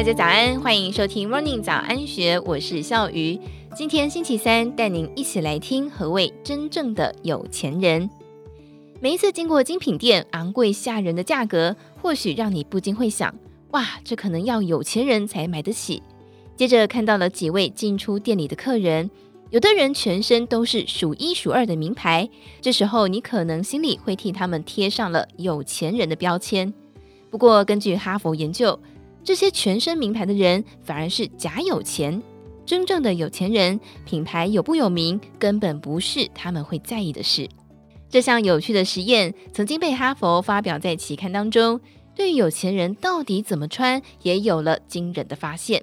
大家早安，欢迎收听 Morning 早安学，我是笑鱼。今天星期三，带您一起来听何谓真正的有钱人。每一次经过精品店，昂贵吓人的价格，或许让你不禁会想：哇，这可能要有钱人才买得起。接着看到了几位进出店里的客人，有的人全身都是数一数二的名牌，这时候你可能心里会替他们贴上了有钱人的标签。不过，根据哈佛研究，这些全身名牌的人反而是假有钱，真正的有钱人，品牌有不有名根本不是他们会在意的事。这项有趣的实验曾经被哈佛发表在期刊当中，对于有钱人到底怎么穿也有了惊人的发现。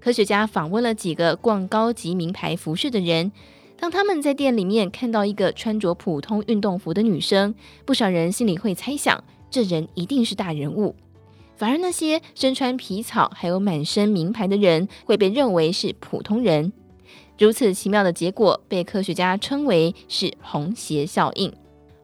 科学家访问了几个逛高级名牌服饰的人，当他们在店里面看到一个穿着普通运动服的女生，不少人心里会猜想，这人一定是大人物。反而那些身穿皮草还有满身名牌的人会被认为是普通人。如此奇妙的结果被科学家称为是红鞋效应。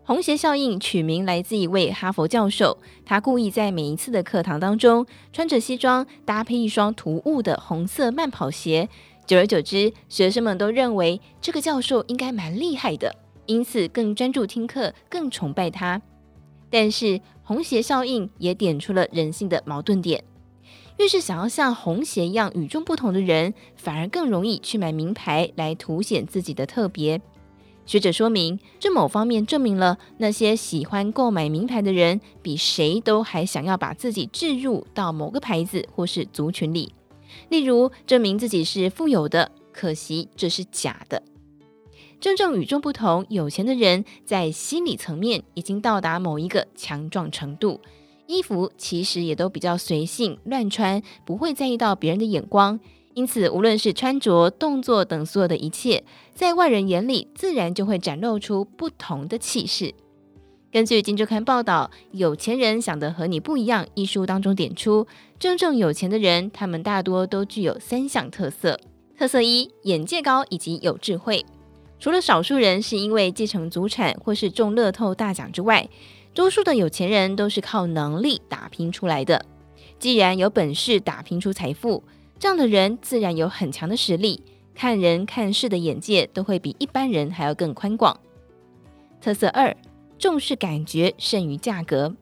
红鞋效应取名来自一位哈佛教授，他故意在每一次的课堂当中穿着西装，搭配一双突兀的红色慢跑鞋。久而久之，学生们都认为这个教授应该蛮厉害的，因此更专注听课，更崇拜他。但是红鞋效应也点出了人性的矛盾点，越是想要像红鞋一样与众不同的人，反而更容易去买名牌来凸显自己的特别。学者说明，这某方面证明了那些喜欢购买名牌的人，比谁都还想要把自己置入到某个牌子或是族群里，例如证明自己是富有的，可惜这是假的。真正与众不同、有钱的人，在心理层面已经到达某一个强壮程度，衣服其实也都比较随性乱穿，不会在意到别人的眼光。因此，无论是穿着、动作等所有的一切，在外人眼里，自然就会展露出不同的气势。根据《金周刊》报道，《有钱人想的和你不一样》一书当中点出，真正有钱的人，他们大多都具有三项特色：特色一，眼界高以及有智慧。除了少数人是因为继承祖产或是中乐透大奖之外，多数的有钱人都是靠能力打拼出来的。既然有本事打拼出财富，这样的人自然有很强的实力，看人看事的眼界都会比一般人还要更宽广。特色二，重视感觉胜于价格。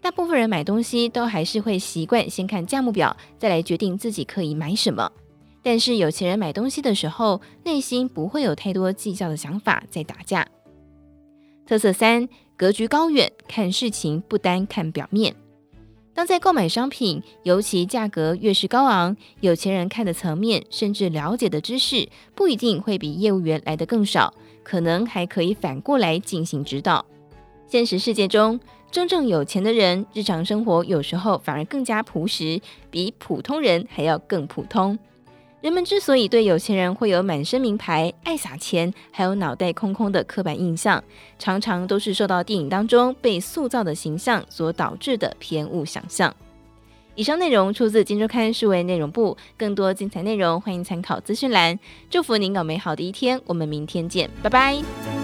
大部分人买东西都还是会习惯先看价目表，再来决定自己可以买什么。但是有钱人买东西的时候，内心不会有太多计较的想法在打架。特色三，格局高远，看事情不单看表面。当在购买商品，尤其价格越是高昂，有钱人看的层面甚至了解的知识不一定会比业务员来得更少，可能还可以反过来进行指导。现实世界中，真正有钱的人，日常生活有时候反而更加朴实，比普通人还要更普通。人们之所以对有钱人会有满身名牌、爱撒钱，还有脑袋空空的刻板印象，常常都是受到电影当中被塑造的形象所导致的偏误想象。以上内容出自《金周刊》数位内容部，更多精彩内容欢迎参考资讯栏。祝福您有美好的一天，我们明天见，拜拜。